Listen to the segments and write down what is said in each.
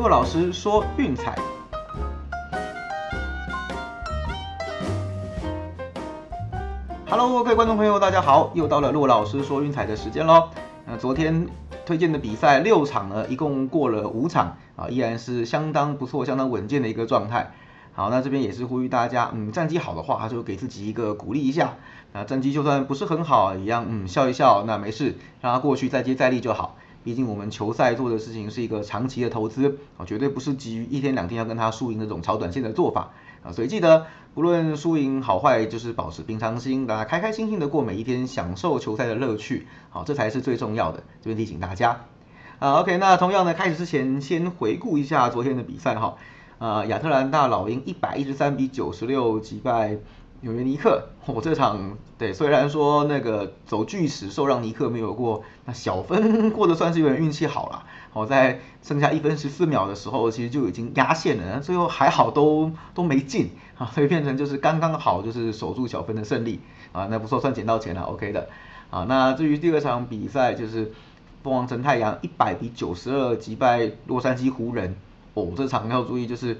骆老师说运彩。Hello，各位观众朋友，大家好，又到了骆老师说运彩的时间喽。那昨天推荐的比赛六场呢，一共过了五场啊，依然是相当不错、相当稳健的一个状态。好，那这边也是呼吁大家，嗯，战绩好的话，就给自己一个鼓励一下。那战绩就算不是很好，一样，嗯，笑一笑，那没事，让它过去，再接再厉就好。毕竟我们球赛做的事情是一个长期的投资，啊，绝对不是基于一天两天要跟他输赢那种炒短线的做法啊。所以记得，不论输赢好坏，就是保持平常心，大家开开心心的过每一天，享受球赛的乐趣，好，这才是最重要的。这边提醒大家，啊，OK，那同样呢，开始之前先回顾一下昨天的比赛哈，啊，亚特兰大老鹰一百一十三比九十六击败。纽约尼克，我这场对，虽然说那个走巨石受让尼克没有过，那小分过得算是有点运气好了。好在剩下一分十四秒的时候，其实就已经压线了，最后还好都都没进啊，所以变成就是刚刚好就是守住小分的胜利啊，那不错，算捡到钱了，OK 的。啊，那至于第二场比赛就是凤凰城太阳一百比九十二击败洛杉矶湖人，哦，这场要注意就是。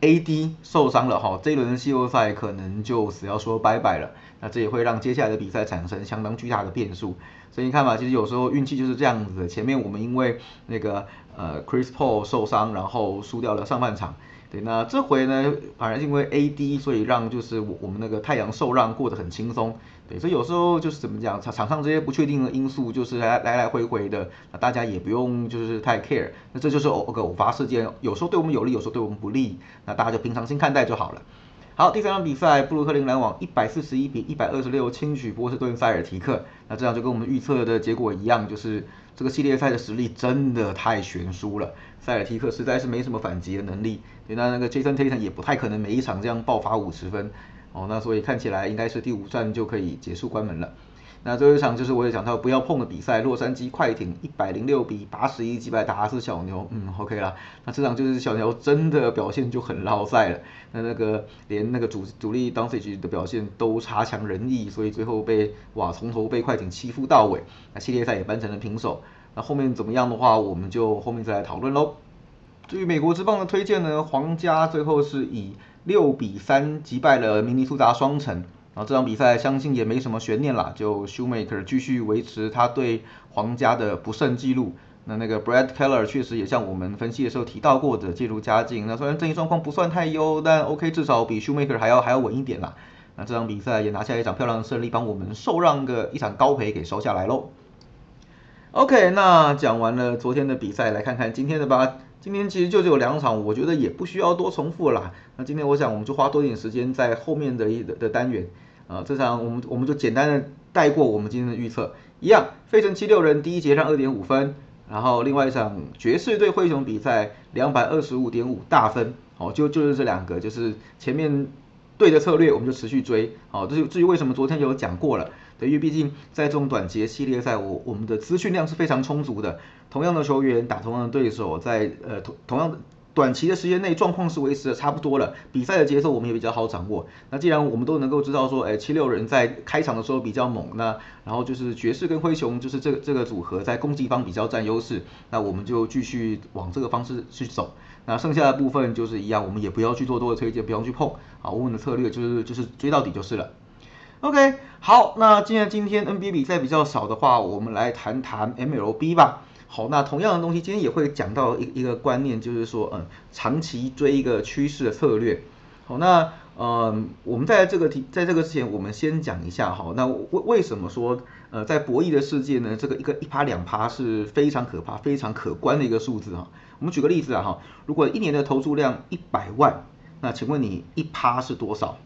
，AD 受伤了哈，这一轮的季后赛可能就只要说拜拜了。那这也会让接下来的比赛产生相当巨大的变数。所以你看嘛，其实有时候运气就是这样子的。前面我们因为那个呃 Chris Paul 受伤，然后输掉了上半场。对，那这回呢，反而因为 AD，所以让就是我我们那个太阳受让过得很轻松。对，所以有时候就是怎么讲，场场上这些不确定的因素就是来来来回回的，那大家也不用就是太 care。那这就是偶个偶发事件，有时候对我们有利，有时候对我们不利，那大家就平常心看待就好了。好，第三场比赛，布鲁克林篮网一百四十一比一百二十六轻取波士顿塞尔提克。那这样就跟我们预测的结果一样，就是这个系列赛的实力真的太悬殊了。塞尔提克实在是没什么反击的能力，对那那个 Jason Tatum 也不太可能每一场这样爆发五十分。哦，那所以看起来应该是第五战就可以结束关门了。那最后一场就是我也讲到不要碰的比赛，洛杉矶快艇一百零六比八十一击败达拉斯小牛，嗯，OK 啦。那这场就是小牛真的表现就很落赛了，那那个连那个主主力当 C 局的表现都差强人意，所以最后被哇从头被快艇欺负到尾，那系列赛也扳成了平手。那后面怎么样的话，我们就后面再来讨论喽。至于美国之棒的推荐呢，皇家最后是以六比三击败了明尼苏达双城。然后这场比赛相信也没什么悬念啦，就 Shoemaker 继续维持他对皇家的不胜记录。那那个 Brad Keller 确实也像我们分析的时候提到过的介入佳境。那虽然阵营状况不算太优，但 OK 至少比 Shoemaker 还要还要稳一点啦。那这场比赛也拿下一场漂亮的胜利，帮我们受让个一场高赔给收下来喽。OK，那讲完了昨天的比赛，来看看今天的吧。今天其实就只有两场，我觉得也不需要多重复啦。那今天我想我们就花多点时间在后面的一的单元。啊，这场我们我们就简单的带过我们今天的预测，一样，费城七六人第一节让二点五分，然后另外一场爵士对灰熊比赛两百二十五点五大分，好，就就是这两个，就是前面对的策略，我们就持续追，好，至于至于为什么昨天有讲过了，对，因为毕竟在这种短节系列赛，我我们的资讯量是非常充足的，同样的球员打同样的对手，在呃同同样的。短期的时间内状况是维持的差不多了，比赛的节奏我们也比较好掌握。那既然我们都能够知道说，哎，七六人在开场的时候比较猛，那然后就是爵士跟灰熊就是这个这个组合在攻击方比较占优势，那我们就继续往这个方式去走。那剩下的部分就是一样，我们也不要去做多的推荐，不用去碰。好，我们的策略就是就是追到底就是了。OK，好，那既然今天 NBA 比赛比较少的话，我们来谈谈 MLB 吧。好，那同样的东西，今天也会讲到一一个观念，就是说，嗯，长期追一个趋势的策略。好，那，嗯，我们在这个题，在这个之前，我们先讲一下，哈，那为为什么说，呃，在博弈的世界呢，这个一个一趴两趴是非常可怕、非常可观的一个数字，哈。我们举个例子啊，哈，如果一年的投注量一百万，那请问你一趴是多少？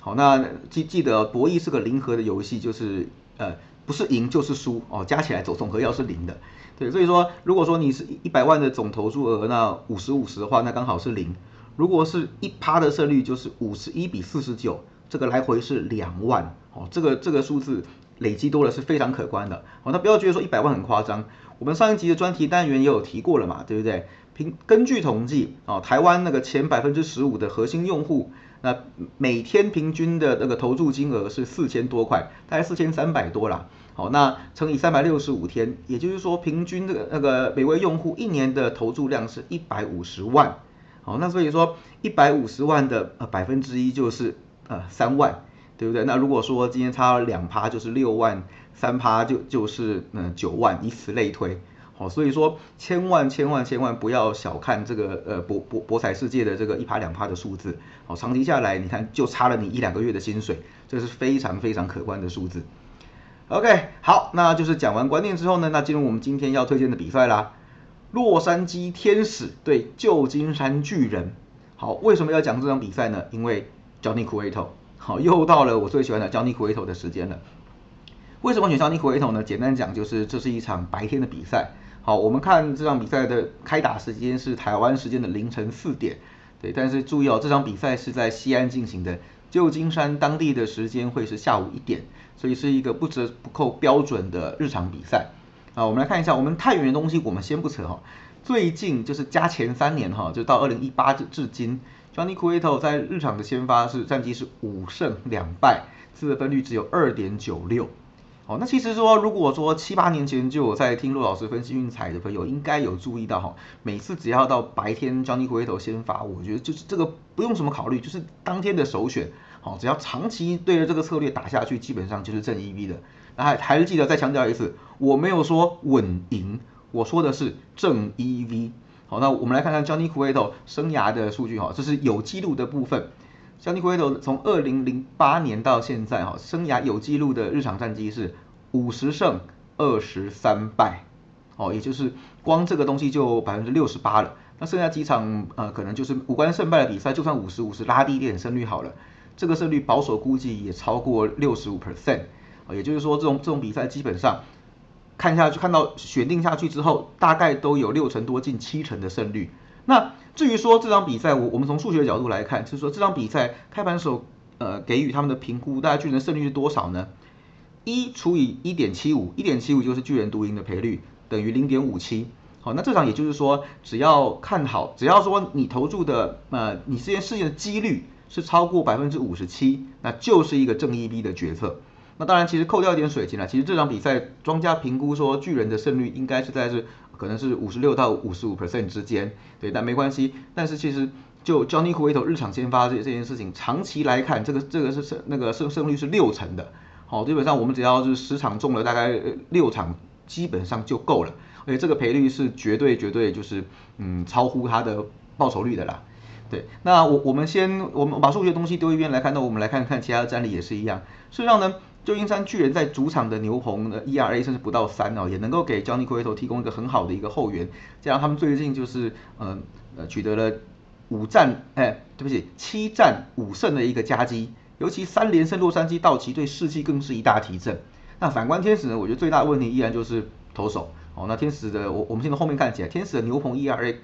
好，那记记得博弈是个零和的游戏，就是，呃，不是赢就是输，哦，加起来总总和要是零的。对，所以说，如果说你是一百万的总投注额，那五十五十的话，那刚好是零。如果是一趴的胜率，就是五十一比四十九，这个来回是两万。哦，这个这个数字累积多了是非常可观的。哦，那不要觉得说一百万很夸张，我们上一集的专题单元也有提过了嘛，对不对？凭根据统计，哦，台湾那个前百分之十五的核心用户，那每天平均的那个投注金额是四千多块，大概四千三百多啦。好，那乘以三百六十五天，也就是说平均这个那个每位用户一年的投注量是一百五十万。好，那所以说一百五十万的呃百分之一就是呃三万，对不对？那如果说今天差两趴就是六万，三趴就就是嗯九万，以此类推。哦，所以说千万千万千万不要小看这个呃博博博彩世界的这个一趴两趴的数字。好，长期下来你看就差了你一两个月的薪水，这是非常非常可观的数字。OK，好，那就是讲完观念之后呢，那进入我们今天要推荐的比赛啦。洛杉矶天使对旧金山巨人，好，为什么要讲这场比赛呢？因为 Johnny Cueto，好，又到了我最喜欢的 Johnny Cueto 的时间了。为什么选 Johnny Cueto 呢？简单讲就是这是一场白天的比赛。好，我们看这场比赛的开打时间是台湾时间的凌晨四点，对，但是注意哦，这场比赛是在西安进行的，旧金山当地的时间会是下午一点，所以是一个不折不扣标准的日常比赛。啊，我们来看一下，我们太远的东西我们先不扯哈。最近就是加前三年哈，就到二零一八至至今，Johnny Cueto 在日场的先发是战绩是五胜两败，自得分率只有二点九六。哦，那其实说如果说七八年前就有在听陆老师分析运彩的朋友，应该有注意到哈，每次只要到白天 Johnny Cueto 先发，我觉得就是这个不用什么考虑，就是当天的首选。好，只要长期对着这个策略打下去，基本上就是正 EV 的。那还还是记得再强调一次，我没有说稳赢，我说的是正 EV。好，那我们来看看 Johnny Cueto 生涯的数据哈，这是有记录的部分。小尼奎特从二零零八年到现在哈，生涯有记录的日常战绩是五十胜二十三败，哦，也就是光这个东西就百分之六十八了。那剩下几场呃，可能就是无关胜败的比赛，就算五十五十拉低一点胜率好了，这个胜率保守估计也超过六十五 percent。也就是说，这种这种比赛基本上看下去，看到选定下去之后，大概都有六成多近七成的胜率。那至于说这场比赛，我我们从数学角度来看，就是说这场比赛开盘时候呃给予他们的评估，大概巨人胜率是多少呢？一除以一点七五，一点七五就是巨人独赢的赔率，等于零点五七。好，那这场也就是说，只要看好，只要说你投注的呃你这件事情的几率是超过百分之五十七，那就是一个正一 B 的决策。那当然，其实扣掉一点水钱了。其实这场比赛庄家评估说巨人的胜率应该是在是可能是五十六到五十五 percent 之间，对，但没关系。但是其实就 Johnny Cueto 日常先发这这件事情，长期来看，这个这个是胜那个胜胜率是六成的。好，基本上我们只要是十场中了大概六场，基本上就够了。而且这个赔率是绝对绝对就是嗯超乎它的报酬率的啦。对，那我我们先我们把数学东西丢一边来看，那我们来看看其他的战力也是一样。事实上呢。旧金山巨人在主场的牛棚的 ERA 甚至不到三哦，也能够给 Johnny Cueto 提供一个很好的一个后援。这样他们最近就是呃呃取得了五战哎对不起七战五胜的一个佳绩，尤其三连胜洛杉矶道奇队士气更是一大提振。那反观天使呢，我觉得最大的问题依然就是投手哦。那天使的我我们现在后面看起来，天使的牛棚 ERA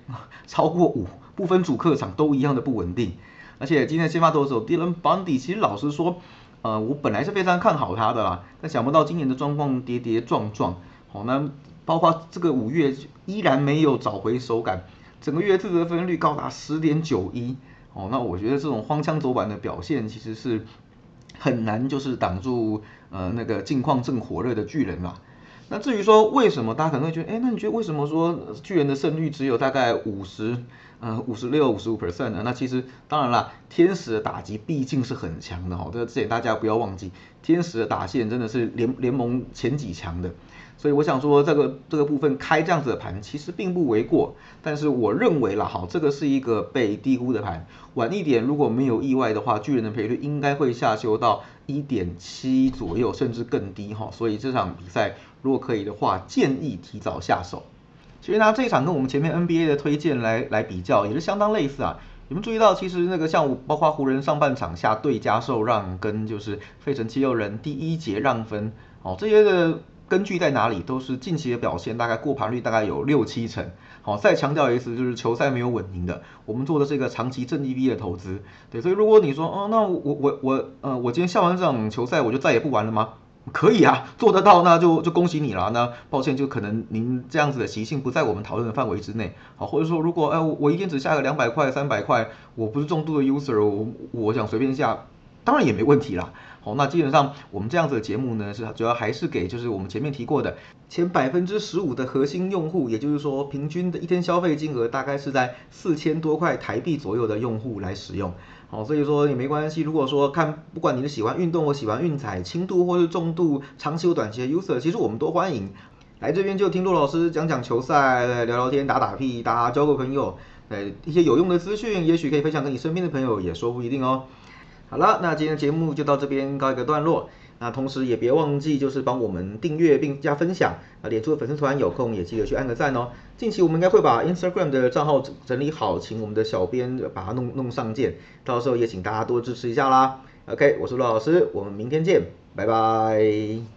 超过五，不分主客场都一样的不稳定。而且今天先发投手 Dylan Bundy，其实老实说。呃，我本来是非常看好他的啦，但想不到今年的状况跌跌撞撞，好，那包括这个五月依然没有找回手感，整个月自得分率高达十点九一，哦，那我觉得这种荒腔走板的表现其实是很难就是挡住呃那个近况正火热的巨人啦。那至于说为什么大家可能会觉得，哎，那你觉得为什么说巨人的胜率只有大概五十？呃，五十六、五十五 percent 呢，那其实当然啦，天使的打击毕竟是很强的哈，这个这点大家不要忘记，天使的打线真的是联联盟前几强的，所以我想说这个这个部分开这样子的盘其实并不为过，但是我认为啦，哈，这个是一个被低估的盘，晚一点如果没有意外的话，巨人的赔率应该会下修到一点七左右，甚至更低哈，所以这场比赛如果可以的话，建议提早下手。其实拿这一场跟我们前面 NBA 的推荐来来比较，也是相当类似啊。你们注意到，其实那个像包括湖人上半场下对家受让，跟就是费城七六人第一节让分，哦，这些的根据在哪里？都是近期的表现，大概过盘率大概有六七成。好，再强调一次，就是球赛没有稳赢的，我们做的是一个长期正 EV 的投资。对，所以如果你说，哦，那我我我，呃，我今天下完这场球赛，我就再也不玩了吗？可以啊，做得到那就就恭喜你了。那抱歉，就可能您这样子的习性不在我们讨论的范围之内。好，或者说如果哎我一天只下个两百块、三百块，我不是重度的 user，我我想随便下，当然也没问题啦。好，那基本上我们这样子的节目呢，是主要还是给就是我们前面提过的前百分之十五的核心用户，也就是说平均的一天消费金额大概是在四千多块台币左右的用户来使用。好，所以说也没关系。如果说看不管你是喜欢运动或喜欢运彩，轻度或是重度、长期或短期的 user，其实我们都欢迎来这边就听陆老师讲讲球赛，聊聊天、打打屁、打交个朋友，呃，一些有用的资讯，也许可以分享给你身边的朋友，也说不一定哦。好了，那今天的节目就到这边告一个段落。那同时也别忘记，就是帮我们订阅并加分享。啊脸书的粉丝团有空也记得去按个赞哦。近期我们应该会把 Instagram 的账号整理好，请我们的小编把它弄弄上线。到时候也请大家多支持一下啦。OK，我是陆老师，我们明天见，拜拜。